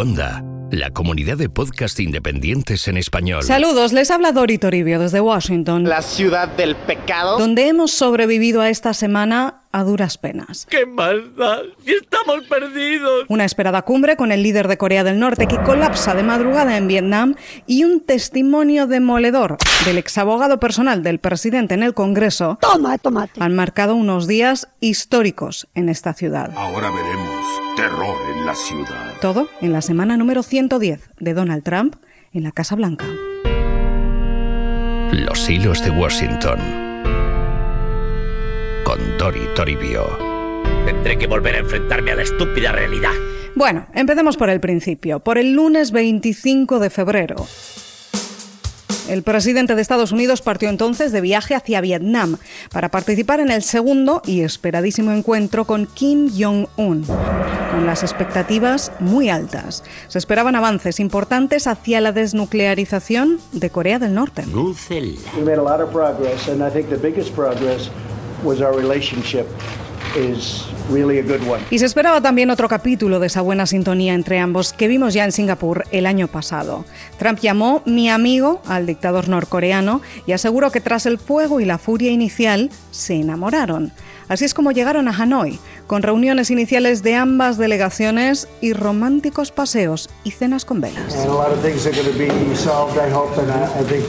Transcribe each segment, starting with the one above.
Onda, la comunidad de podcast independientes en español. Saludos, les habla Dori Toribio desde Washington. La ciudad del pecado. Donde hemos sobrevivido a esta semana a duras penas. ¡Qué maldad! ¡Y estamos perdidos! Una esperada cumbre con el líder de Corea del Norte que colapsa de madrugada en Vietnam y un testimonio demoledor del exabogado personal del presidente en el Congreso Toma, tomate. han marcado unos días históricos en esta ciudad. Ahora veremos terror en la ciudad. Todo en la semana número 110 de Donald Trump en la Casa Blanca. Los hilos de Washington. Con Dori Toribio. Tendré que volver a enfrentarme a la estúpida realidad. Bueno, empecemos por el principio, por el lunes 25 de febrero. El presidente de Estados Unidos partió entonces de viaje hacia Vietnam para participar en el segundo y esperadísimo encuentro con Kim Jong-un, con las expectativas muy altas. Se esperaban avances importantes hacia la desnuclearización de Corea del Norte. Is really a good one. Y se esperaba también otro capítulo de esa buena sintonía entre ambos que vimos ya en Singapur el año pasado. Trump llamó mi amigo al dictador norcoreano y aseguró que tras el fuego y la furia inicial se enamoraron. Así es como llegaron a Hanoi, con reuniones iniciales de ambas delegaciones y románticos paseos y cenas con velas. And a lot of things are going to be solved, I hope, and I, I think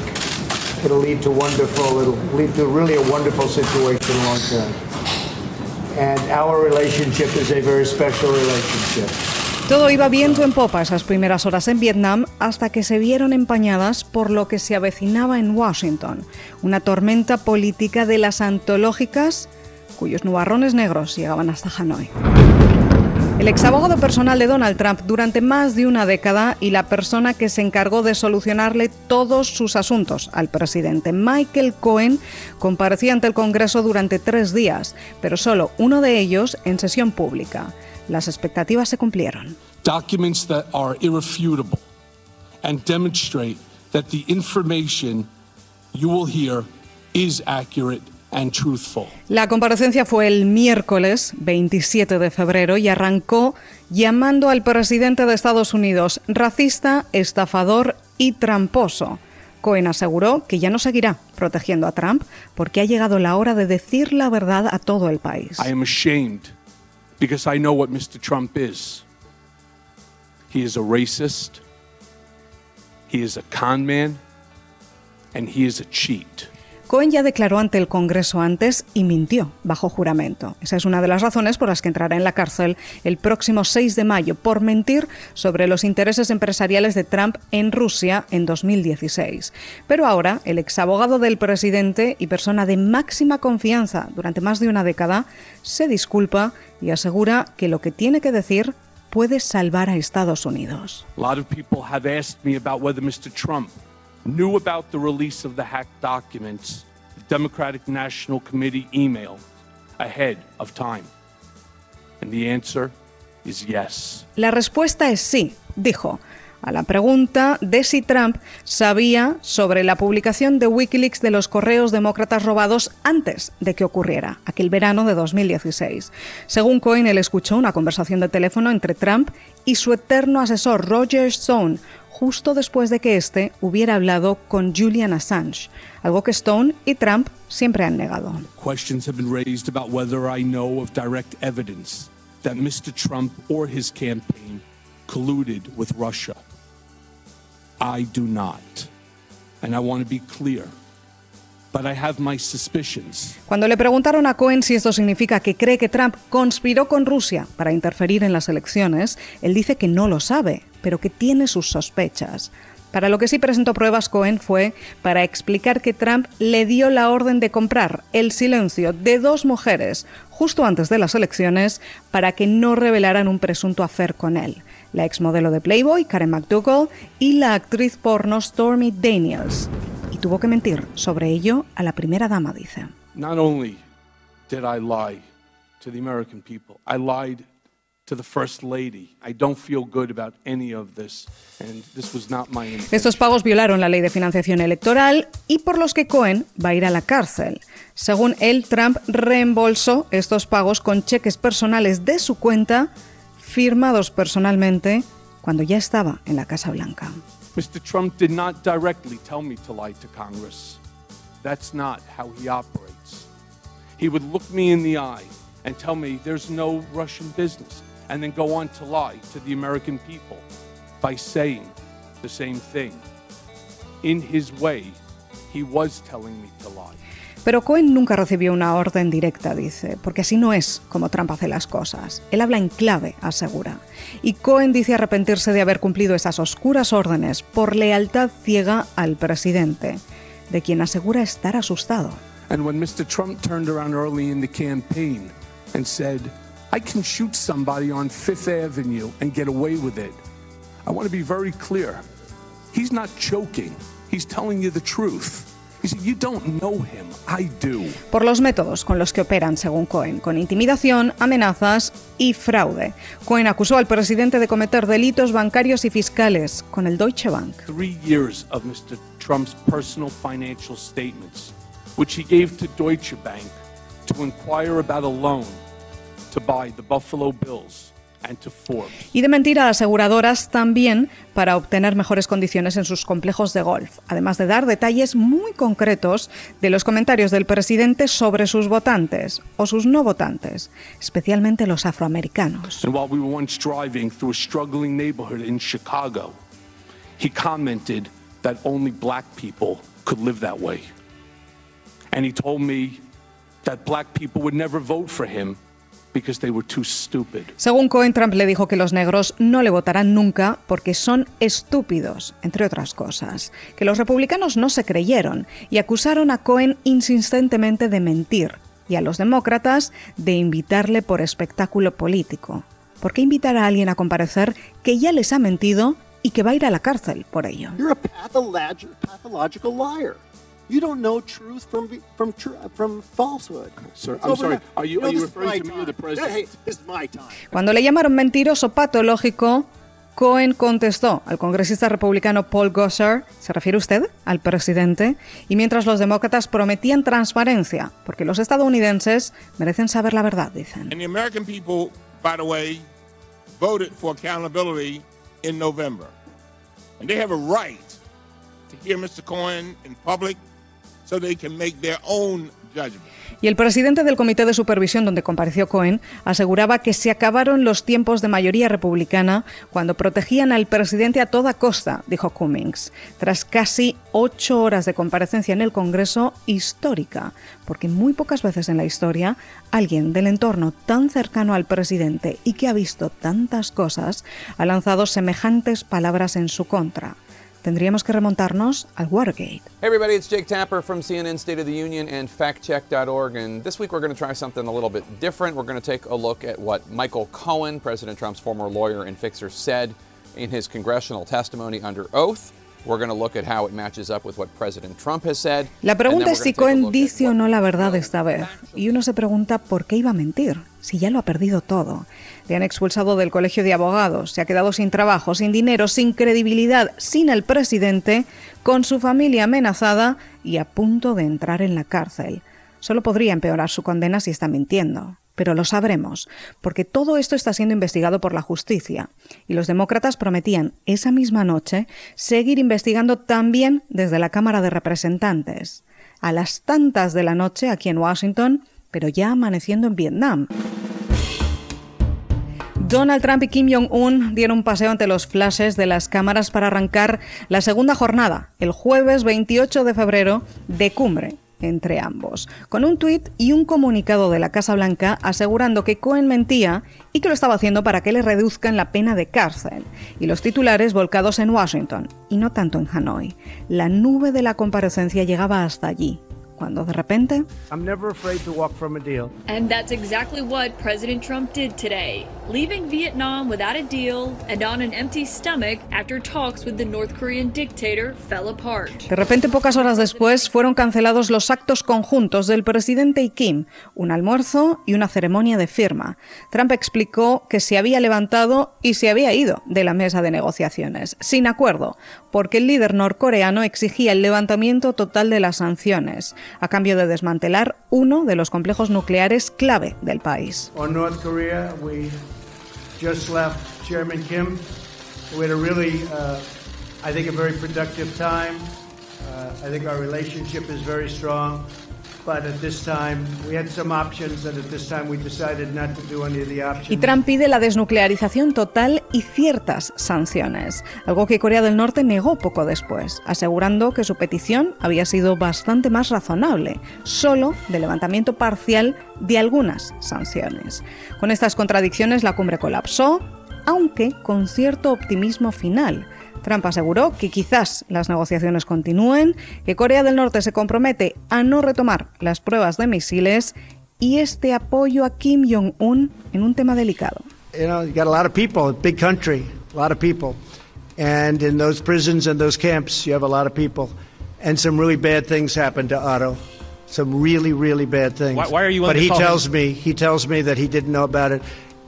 it'll lead to wonderful, it'll lead to really a wonderful situation long term. And our relationship is a very special relationship. Todo iba viento en popa esas primeras horas en Vietnam hasta que se vieron empañadas por lo que se avecinaba en Washington, una tormenta política de las antológicas cuyos nubarrones negros llegaban hasta Hanoi. El exabogado personal de Donald Trump durante más de una década y la persona que se encargó de solucionarle todos sus asuntos al presidente Michael Cohen comparecía ante el Congreso durante tres días, pero solo uno de ellos en sesión pública. Las expectativas se cumplieron. documents that are irrefutable and demonstrate that the information you will hear is accurate. La comparecencia fue el miércoles 27 de febrero y arrancó llamando al presidente de Estados Unidos racista, estafador y tramposo. Cohen aseguró que ya no seguirá protegiendo a Trump porque ha llegado la hora de decir la verdad a todo el país. I am ashamed because I know what Mr. Trump is. He is a racist, he is a con man, and he is a cheat. Cohen ya declaró ante el Congreso antes y mintió bajo juramento. Esa es una de las razones por las que entrará en la cárcel el próximo 6 de mayo por mentir sobre los intereses empresariales de Trump en Rusia en 2016. Pero ahora, el exabogado del presidente y persona de máxima confianza durante más de una década se disculpa y asegura que lo que tiene que decir puede salvar a Estados Unidos. A lot of. Trump knew about the release of the hacked documents the Democratic National Committee emailed ahead of time. And the answer is yes. La respuesta es sí, dijo, a la pregunta de si Trump sabía sobre la publicación de Wikileaks de los correos demócratas robados antes de que ocurriera, aquel verano de 2016. Según Cohen, él escuchó una conversación de teléfono entre Trump y su eterno asesor Roger Stone, justo después de que éste hubiera hablado con Julian Assange, algo que Stone y Trump siempre han negado. Questions have been raised about whether I know of direct evidence that Mr. Trump or his campaign colluded with Russia. I do not. And I want to be clear. But I have my suspicions. Cuando le preguntaron a Cohen si esto significa que cree que Trump conspiró con Rusia para interferir en las elecciones, él dice que no lo sabe, pero que tiene sus sospechas. Para lo que sí presentó pruebas Cohen fue para explicar que Trump le dio la orden de comprar el silencio de dos mujeres justo antes de las elecciones para que no revelaran un presunto afer con él, la exmodelo de Playboy, Karen McDougall, y la actriz porno Stormy Daniels. Y tuvo que mentir sobre ello a la primera dama, dice. Not only did I lie to the American people, I lied Estos pagos violaron la ley de financiación electoral y por los que Cohen va a ir a la cárcel. Según él, Trump reembolsó estos pagos con cheques personales de su cuenta, firmados personalmente cuando ya estaba en la Casa Blanca. Mr. Trump did not directly tell me to lie to Congress. That's not how he operates. He would look me in the eye and tell me there's no Russian business, and then go on to lie to the American people by saying the same thing. In his way, he was telling me to lie. Pero Cohen nunca recibió una orden directa, dice, porque así no es como Trump hace las cosas. Él habla en clave, asegura. Y Cohen dice arrepentirse de haber cumplido esas oscuras órdenes por lealtad ciega al presidente, de quien asegura estar asustado. And when Mr. Trump turned around early in the campaign and said, I can shoot somebody on Fifth Avenue and get away with it, I want to be very clear. He's not joking, he's telling you the truth. You don't know him. I do. Por los métodos con los que operan, según Cohen, con intimidación, amenazas y fraude. Cohen acusó al presidente de cometer delitos bancarios y fiscales con el Deutsche Bank. Three years of Mr. Trump's personal financial statements, which he gave to Deutsche Bank to inquire about a loan to buy the Buffalo Bills and to Forbes. Y de mentir a aseguradoras también para obtener mejores condiciones en sus complejos de golf, además de dar detalles muy concretos de los comentarios del presidente sobre sus votantes o sus no votantes, especialmente los afroamericanos. And while we were once driving through a struggling neighborhood in Chicago, he commented that only black people could live that way. And he told me that black people would never vote for him because they were too stupid. Según Cohen, Trump le dijo que los negros no le votarán nunca porque son estúpidos, entre otras cosas, que los republicanos no se creyeron y acusaron a Cohen insistentemente de mentir y a los demócratas de invitarle por espectáculo político. ¿Por qué invitar a alguien a comparecer que ya les ha mentido y que va a ir a la cárcel por ello? You're a patholog- pathological liar. You don't know truth from from tr- from falsehood. Sir, I'm sorry. Are you- are you referring to me or the president? Hey, this is my time. Cuando le llamaron mentiroso patológico, Cohen contestó al congresista republicano Paul Gosar, ¿se refiere usted al presidente? Y mientras los demócratas prometían transparencia, porque los estadounidenses merecen saber la verdad, dicen. And the American people, by the way, voted for accountability in November. And they have a right to hear Mr. Cohen in public so they can make their own judgment. Y el presidente del Comité de Supervisión donde compareció Cohen aseguraba que se acabaron los tiempos de mayoría republicana cuando protegían al presidente a toda costa, dijo Cummings, tras casi ocho horas de comparecencia en el Congreso histórica, porque muy pocas veces en la historia alguien del entorno tan cercano al presidente y que ha visto tantas cosas ha lanzado semejantes palabras en su contra. Tendríamos que remontarnos al Watergate. Hey everybody, it's Jake Tapper from CNN State of the Union and factcheck.org. And this week we're going to try something a little bit different. We're going to take a look at what Michael Cohen, President Trump's former lawyer and fixer, said in his congressional testimony under oath. We're going to look at how it matches up with what President Trump has said. La pregunta es si Cohen dice o no la verdad esta vez. Y uno se pregunta por qué iba a mentir, si ya lo ha perdido todo. Le han expulsado del colegio de abogados, se ha quedado sin trabajo, sin dinero, sin credibilidad, sin el presidente, con su familia amenazada y a punto de entrar en la cárcel. Solo podría empeorar su condena si está mintiendo. Pero lo sabremos, porque todo esto está siendo investigado por la justicia. Y los demócratas prometían esa misma noche seguir investigando también desde la Cámara de Representantes. A las tantas de la noche aquí en Washington, pero ya amaneciendo en Vietnam. Donald Trump y Kim Jong-un dieron un paseo ante los flashes de las cámaras para arrancar la segunda jornada, el jueves 28 de febrero, de cumbre entre ambos, con un tuit y un comunicado de la Casa Blanca asegurando que Cohen mentía y que lo estaba haciendo para que le reduzcan la pena de cárcel, y los titulares volcados en Washington, y no tanto en Hanoi. La nube de la comparecencia llegaba hasta allí, cuando de repente I'm never afraid to walk from a deal. And that's exactly what President Trump did today, leaving Vietnam without a deal and on an empty stomach after talks with the North Korean dictator fell apart. De repente, pocas horas después, fueron cancelados los actos conjuntos del presidente y Kim, un almuerzo y una ceremonia de firma. Trump explicó que se había levantado y se había ido de la mesa de negociaciones, sin acuerdo, porque el líder norcoreano exigía el levantamiento total de las sanciones, a cambio de desmantelar uno de los complejos nucleares clave del país. On North Korea, we just left Chairman Kim We had a really, uh, I think, a very productive time. Uh, I think our relationship is very strong. Y Trump pide la desnuclearización total y ciertas sanciones, algo que Corea del Norte negó poco después, asegurando que su petición había sido bastante más razonable, solo de levantamiento parcial de algunas sanciones. Con estas contradicciones, la cumbre colapsó, aunque con cierto optimismo final. Trump aseguró que quizás las negociaciones continúen, que Corea del Norte se compromete a no retomar las pruebas de misiles y este apoyo a Kim Jong-un en un tema delicado. You know, you got a lot of people, big country, a lot of people. And in those prisons and those camps, you have a lot of people. And some really bad things happen to Otto. Some really, really bad things. Why, why are you But he tells him- me, he tells me that he didn't know about it.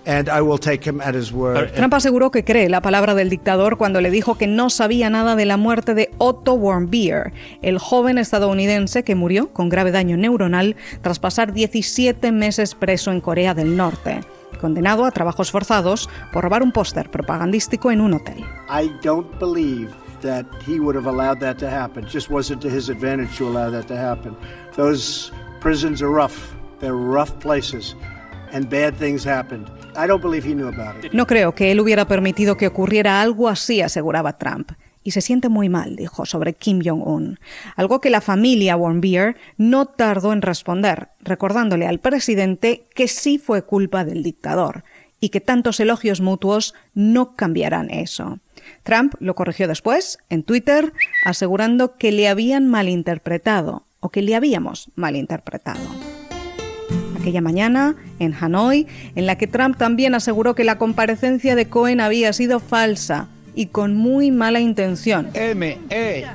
And I will take him at his word. Trump aseguró que cree la palabra del dictador cuando le dijo que no sabía nada de la muerte de Otto Warmbier, el joven estadounidense que murió con grave daño neuronal tras pasar 17 meses preso en Corea del Norte, condenado a trabajos forzados por robar un póster propagandístico en un hotel. I don't believe that he would have allowed that to happen. It just wasn't to his advantage to allow that to happen. Those prisons are rough. They're rough places, and bad things happened. No creo que él hubiera permitido que ocurriera algo así, aseguraba Trump. Y se siente muy mal, dijo, sobre Kim Jong-un. Algo que la familia Warmbier no tardó en responder, recordándole al presidente que sí fue culpa del dictador y que tantos elogios mutuos no cambiarán eso. Trump lo corrigió después, en Twitter, asegurando que le habían malinterpretado o que le habíamos malinterpretado aquella mañana en Hanoi, en la que Trump también aseguró que la comparecencia de Cohen había sido falsa y con muy mala intención. M E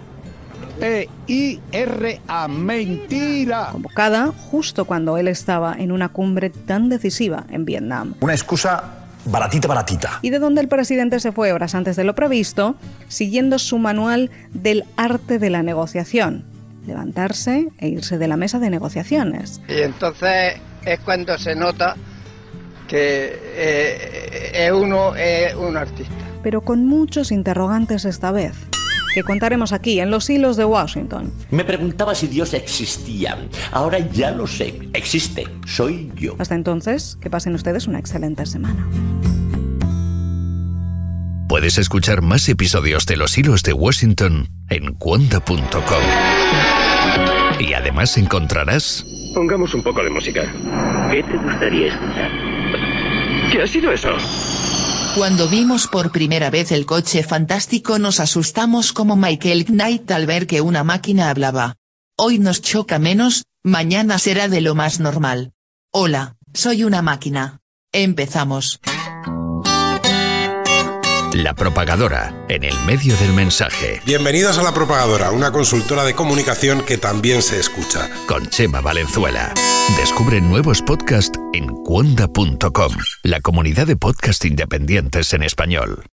T I R A mentira. Convocada justo cuando él estaba en una cumbre tan decisiva en Vietnam. Una excusa baratita, baratita. Y de donde el presidente se fue horas antes de lo previsto, siguiendo su manual del arte de la negociación. Levantarse e irse de la mesa de negociaciones. Y entonces es cuando se nota que eh, eh, uno es un artista. Pero con muchos interrogantes esta vez, que contaremos aquí en los hilos de Washington. Me preguntaba si Dios existía. Ahora ya lo sé. Existe. Soy yo. Hasta entonces, que pasen ustedes una excelente semana. Puedes escuchar más episodios de Los Hilos de Washington en cuonda.com. Y además encontrarás Pongamos un poco de música. ¿Qué te gustaría escuchar? ¿Qué ha sido eso? Cuando vimos por primera vez el coche fantástico nos asustamos como Michael Knight al ver que una máquina hablaba. Hoy nos choca menos, mañana será de lo más normal. Hola, soy una máquina. Empezamos. La Propagadora, en el medio del mensaje. Bienvenidos a La Propagadora, una consultora de comunicación que también se escucha. Con Chema Valenzuela. Descubre nuevos podcasts en cuonda.com, la comunidad de podcast independientes en español.